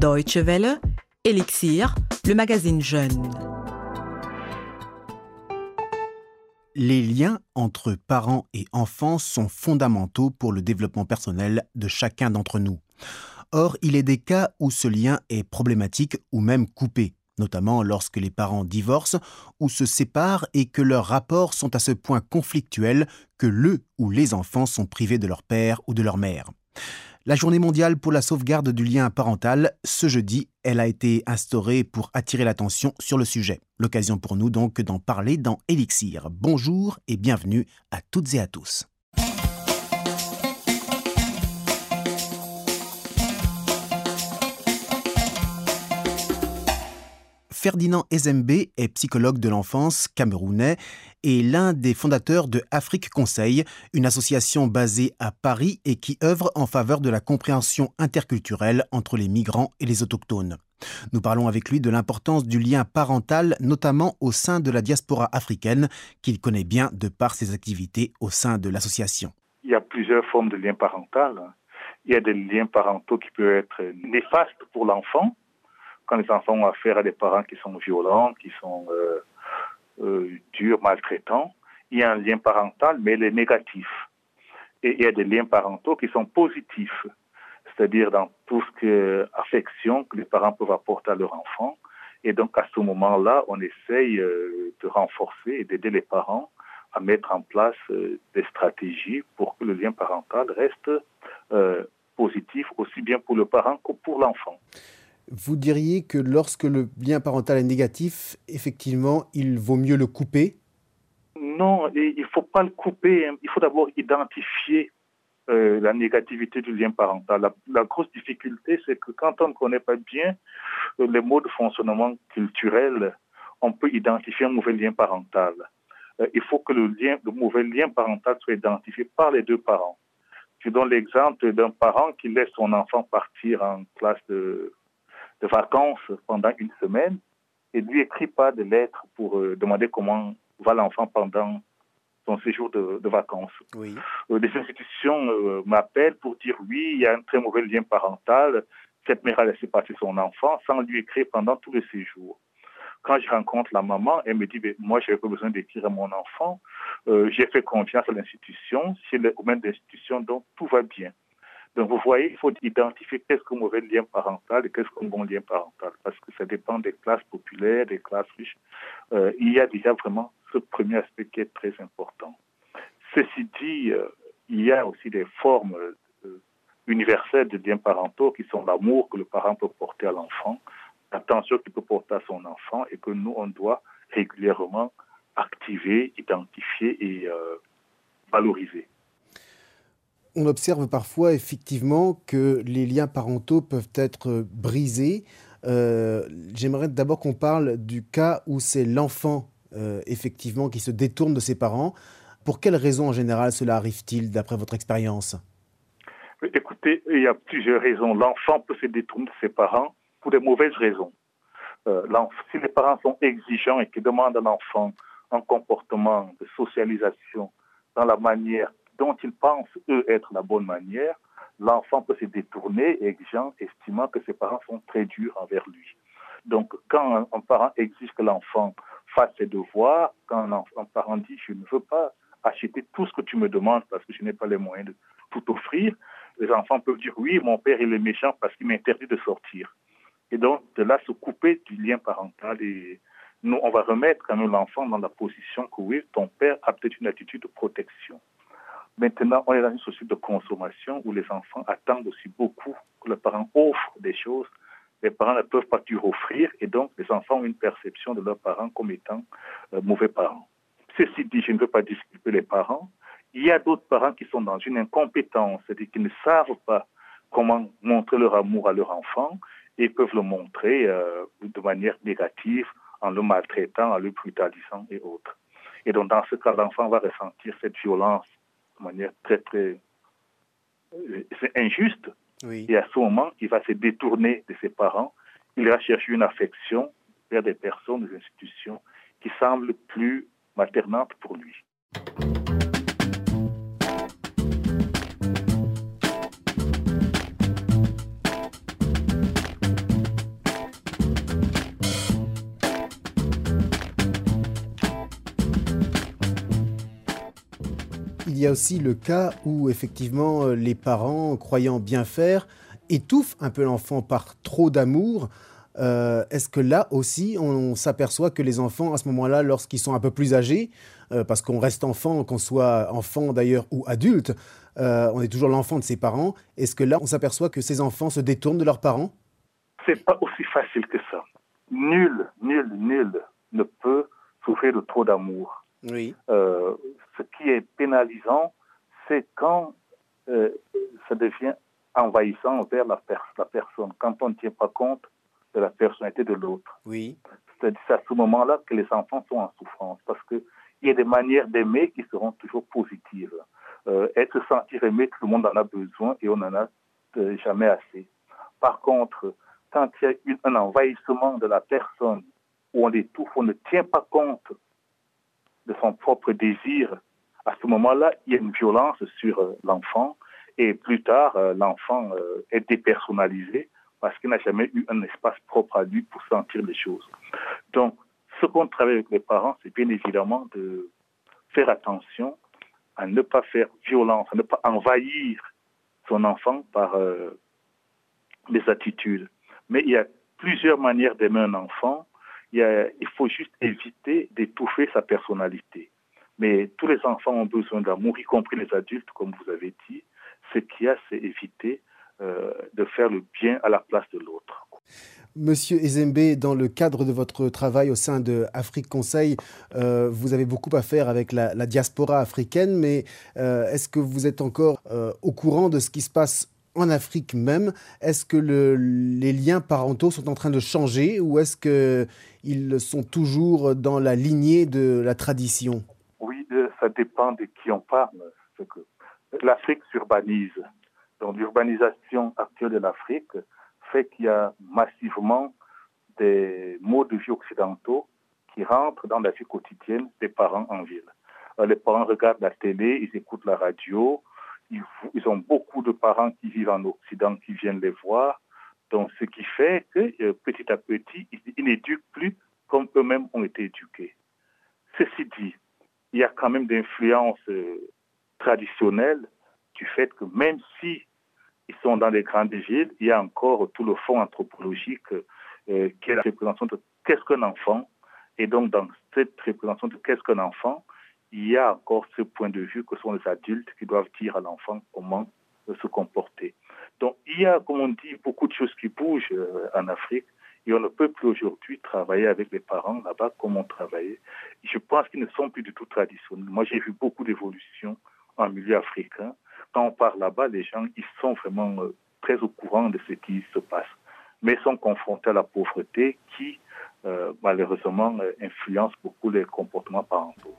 Deutsche Welle, Elixir, le magazine Jeune. Les liens entre parents et enfants sont fondamentaux pour le développement personnel de chacun d'entre nous. Or, il est des cas où ce lien est problématique ou même coupé, notamment lorsque les parents divorcent ou se séparent et que leurs rapports sont à ce point conflictuels que le ou les enfants sont privés de leur père ou de leur mère. La journée mondiale pour la sauvegarde du lien parental, ce jeudi, elle a été instaurée pour attirer l'attention sur le sujet. L'occasion pour nous donc d'en parler dans Elixir. Bonjour et bienvenue à toutes et à tous. Ferdinand Ezembe est psychologue de l'enfance camerounais et l'un des fondateurs de Afrique Conseil, une association basée à Paris et qui œuvre en faveur de la compréhension interculturelle entre les migrants et les autochtones. Nous parlons avec lui de l'importance du lien parental, notamment au sein de la diaspora africaine, qu'il connaît bien de par ses activités au sein de l'association. Il y a plusieurs formes de lien parental. Il y a des liens parentaux qui peuvent être néfastes pour l'enfant, quand les enfants ont affaire à des parents qui sont violents, qui sont euh, euh, durs, maltraitants, il y a un lien parental, mais il est négatif. Et il y a des liens parentaux qui sont positifs, c'est-à-dire dans tout ce qui est affection que les parents peuvent apporter à leur enfant. Et donc à ce moment-là, on essaye euh, de renforcer et d'aider les parents à mettre en place des stratégies pour que le lien parental reste positif aussi bien pour le parent que pour l'enfant. Vous diriez que lorsque le lien parental est négatif, effectivement, il vaut mieux le couper? Non, il ne faut pas le couper. Hein. Il faut d'abord identifier euh, la négativité du lien parental. La, grosse difficulté, c'est que quand on ne connaît pas bien euh, les modes de fonctionnement culturel, on peut identifier un mauvais lien parental. Euh, il faut que le, lien, le mauvais lien parental soit identifié par les deux parents. Je donne l'exemple d'un parent qui laisse son enfant partir en classe de de vacances pendant une semaine et lui écrit pas de lettre pour euh, demander comment va l'enfant pendant son séjour de, vacances. Oui. Euh, des institutions euh, m'appellent pour dire oui, il y a un très mauvais lien parental. Cette mère a laissé passer son enfant sans lui écrire pendant tout le séjour. Quand je rencontre la maman, elle me dit, moi, je n'avais pas besoin d'écrire à mon enfant. J'ai fait confiance à l'institution. C'est le domaine d'institution, donc tout va bien. Donc vous voyez, il faut identifier qu'est-ce qu'un mauvais lien parental et qu'est-ce qu'un bon lien parental, parce que ça dépend des classes populaires, des classes riches. Euh, il y a déjà vraiment ce premier aspect qui est très important. Ceci dit, euh, il y a aussi des formes euh, universelles de liens parentaux qui sont l'amour que le parent peut porter à l'enfant, l'attention qu'il peut porter à son enfant et que nous, on doit régulièrement activer, identifier et valoriser on observe parfois effectivement que les liens parentaux peuvent être brisés. Euh, j'aimerais d'abord qu'on parle du cas où c'est l'enfant euh, effectivement qui se détourne de ses parents. Pour quelles raisons en général cela arrive-t-il d'après votre expérience? Écoutez, il y a plusieurs raisons. L'enfant peut se détourner de ses parents pour des mauvaises raisons. Euh, si les parents sont exigeants et qui demandent à l'enfant un comportement de socialisation dans la manière dont ils pensent, eux, être la bonne manière, l'enfant peut se détourner, exigeant, estimant que ses parents sont très durs envers lui. Donc, quand un, parent exige que l'enfant fasse ses devoirs, quand un, parent dit je ne veux pas acheter tout ce que tu me demandes parce que je n'ai pas les moyens de tout offrir, les enfants peuvent dire oui, mon père il est méchant parce qu'il m'interdit de sortir. Et donc, de là, se couper du lien parental et nous, on va remettre quand même l'enfant dans la position que oui, ton père a peut-être une attitude de protection. Maintenant, on est dans une société de consommation où les enfants attendent aussi beaucoup que les parents offrent des choses. Les parents ne peuvent pas toujours offrir et donc les enfants ont une perception de leurs parents comme étant euh, mauvais parents. Ceci dit, je ne veux pas disculper les parents. Il y a d'autres parents qui sont dans une incompétence, c'est-à-dire qu'ils ne savent pas comment montrer leur amour à leur enfant et peuvent le montrer euh, de manière négative en le maltraitant, en le brutalisant et autres. Et donc, dans ce cas, l'enfant va ressentir cette violence manière très, très. Euh, c'est injuste. Et à ce moment, il va se détourner de ses parents. Il va chercher une affection vers des personnes, des institutions qui semblent plus maternantes pour lui. Y a aussi le cas où effectivement les parents, croyant bien faire, étouffent un peu l'enfant par trop d'amour. Euh, est-ce que là aussi, on, s'aperçoit que les enfants, à ce moment-là, lorsqu'ils sont un peu plus âgés, euh, parce qu'on reste enfant, qu'on soit enfant d'ailleurs ou adulte, euh, on est toujours l'enfant de ses parents, est-ce que là, on s'aperçoit que ces enfants se détournent de leurs parents? C'est pas aussi facile que ça. Nul, nul, nul ne peut souffrir de trop d'amour. Oui. Ce qui est pénalisant, c'est quand ça devient envahissant envers la, la personne, quand on ne tient pas compte de la personnalité de l'autre. Oui. C'est à ce moment-là que les enfants sont en souffrance parce qu'il y a des manières d'aimer qui seront toujours positives. Euh, être sentir aimé, tout le monde en a besoin et on n'en a euh, jamais assez. Par contre, quand il y a un envahissement de la personne où on l'étouffe, on ne tient pas compte de son propre désir, à ce moment-là, il y a une violence sur euh, l'enfant et plus tard, l'enfant est dépersonnalisé parce qu'il n'a jamais eu un espace propre à lui pour sentir les choses. Donc, ce qu'on travaille avec les parents, c'est bien évidemment de faire attention à ne pas faire violence, à ne pas envahir son enfant par euh, des attitudes. Mais il y a plusieurs manières d'aimer un enfant. Il faut juste éviter d'étouffer sa personnalité. Mais tous les enfants ont besoin d'amour, y compris les adultes, comme vous avez dit. Ce qu'il y a, c'est éviter euh, de faire le bien à la place de l'autre. Monsieur Ezembe, dans le cadre de votre travail au sein de Afrique Conseil, euh, vous avez beaucoup à faire avec la, diaspora africaine, mais euh, est-ce que vous êtes encore au courant de ce qui se passe en Afrique même? Est-ce que les liens parentaux sont en train de changer ou est-ce qu'ils sont toujours dans la lignée de la tradition? Ça dépend de qui on parle. L'Afrique s'urbanise. Donc l'urbanisation actuelle de l'Afrique fait qu'il y a massivement des modes de vie occidentaux qui rentrent dans la vie quotidienne des parents en ville. Euh, les parents regardent la télé, ils écoutent la radio, ils, ont beaucoup de parents qui vivent en Occident qui viennent les voir. Donc ce qui fait que euh, petit à petit, ils, n'éduquent plus comme eux-mêmes ont été éduqués. Ceci dit, il y a quand même des influences euh, traditionnelles du fait que même si ils sont dans les grandes villes, il y a encore tout le fond anthropologique euh, qui est la représentation de qu'est-ce qu'un enfant. Et donc, dans cette représentation de qu'est-ce qu'un enfant, il y a encore ce point de vue que sont les adultes qui doivent dire à l'enfant comment se comporter. Donc, il y a, comme on dit, beaucoup de choses qui bougent euh, en Afrique et on ne peut plus aujourd'hui travailler avec les parents là-bas comme on travaillait. Je pense qu'ils ne sont plus du tout traditionnels. Moi, j'ai vu beaucoup d'évolutions en milieu africain quand on part là-bas, les gens, ils sont vraiment euh, très au courant de ce qui se passe, mais sont confrontés à la pauvreté qui, euh, malheureusement, euh, influence beaucoup les comportements parentaux.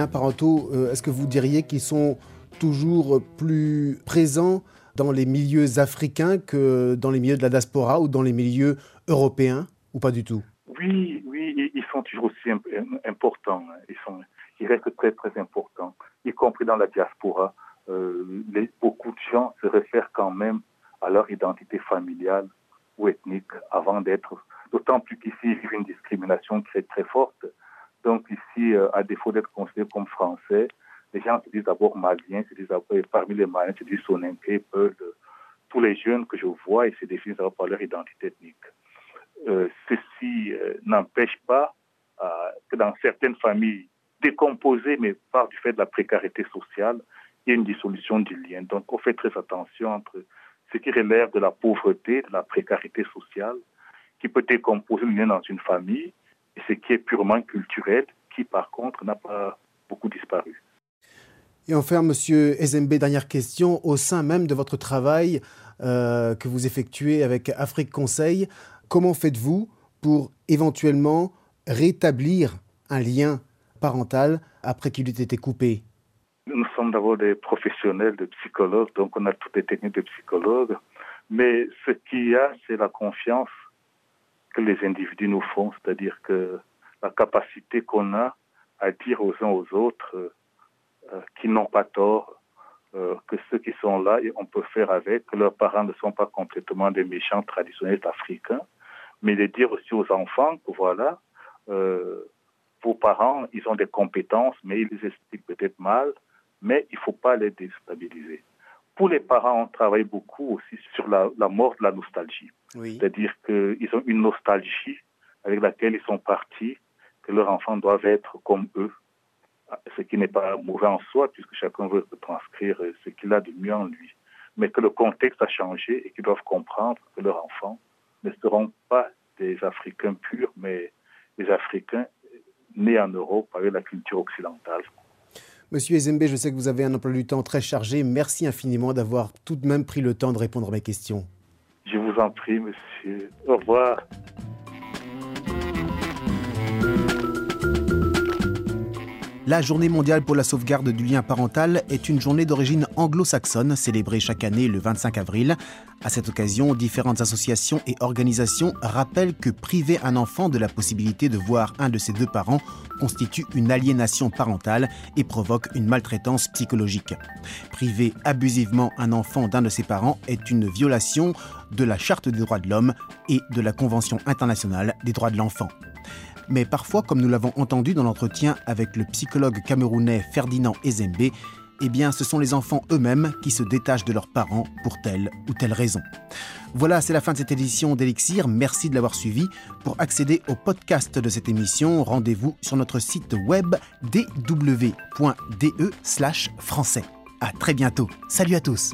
Liens parentaux, euh, est-ce que vous diriez qu'ils sont toujours plus présents dans les milieux africains que dans les milieux de la diaspora ou dans les milieux européens ou pas du tout? Oui, oui, ils sont toujours aussi importants. Hein. Ils, sont, ils restent très, très importants, y compris dans la diaspora. Euh, beaucoup de gens se réfèrent quand même à leur identité familiale ou ethnique avant d'être, d'autant plus qu'ici, il y a une discrimination très, très forte. Donc ici, euh, à défaut d'être considéré comme français, les gens se disent d'abord maliens, se disent parmi les maliens, se disent soninké, peul, tous les jeunes que je vois, ils se définissent par leur identité ethnique. Euh, ceci euh, n'empêche pas que dans certaines familles décomposées, mais par du fait de la précarité sociale, il y a une dissolution du lien. Donc on fait très attention entre ce qui relève de la pauvreté, de la précarité sociale, qui peut décomposer le lien dans une famille, et ce qui est purement culturel, qui par contre n'a pas beaucoup disparu. Et enfin, Monsieur Ezembe, dernière question. Au sein même de votre travail euh, que vous effectuez avec Afrique Conseil, comment faites-vous pour éventuellement rétablir un lien parental après qu'il ait été coupé? Nous sommes d'abord des professionnels de psychologues, donc on a toutes les techniques de psychologues. Mais ce qu'il y a, c'est la confiance que les individus nous font, c'est-à-dire que la capacité qu'on a à dire aux uns aux autres euh, euh, qu'ils n'ont pas tort, euh, que ceux qui sont là, on peut faire avec, que leurs parents ne sont pas complètement des méchants traditionnels africains, mais de dire aussi aux enfants que voilà, vos parents, ils ont des compétences, mais ils les expliquent peut-être mal, mais il ne faut pas les déstabiliser. Pour les parents, on travaille beaucoup aussi sur la, mort de la nostalgie. C'est-à-dire qu'ils ont une nostalgie avec laquelle ils sont partis, que leurs enfants doivent être comme eux, ce qui n'est pas mauvais en soi, puisque chacun veut transcrire ce qu'il a de mieux en lui. Mais que le contexte a changé et qu'ils doivent comprendre que leurs enfants ne seront pas des Africains purs, mais des Africains nés en Europe avec la culture occidentale. Monsieur Ezembe, je sais que vous avez un emploi du temps très chargé. Merci infiniment d'avoir tout de même pris le temps de répondre à mes questions. Je vous en prie, monsieur. Au revoir. La journée mondiale pour la sauvegarde du lien parental est une journée d'origine anglo-saxonne célébrée chaque année le 25 avril. À cette occasion, différentes associations et organisations rappellent que priver un enfant de la possibilité de voir un de ses deux parents constitue une aliénation parentale et provoque une maltraitance psychologique. Priver abusivement un enfant d'un de ses parents est une violation de la Charte des droits de l'homme et de la Convention internationale des droits de l'enfant. Mais parfois, comme nous l'avons entendu dans l'entretien avec le psychologue camerounais Ferdinand Ezembe, eh bien, ce sont les enfants eux-mêmes qui se détachent de leurs parents pour telle ou telle raison. Voilà, c'est la fin de cette édition d'Elixir. Merci de l'avoir suivi. Pour accéder au podcast de cette émission, rendez-vous sur notre site web dw.de/français. À très bientôt. Salut à tous.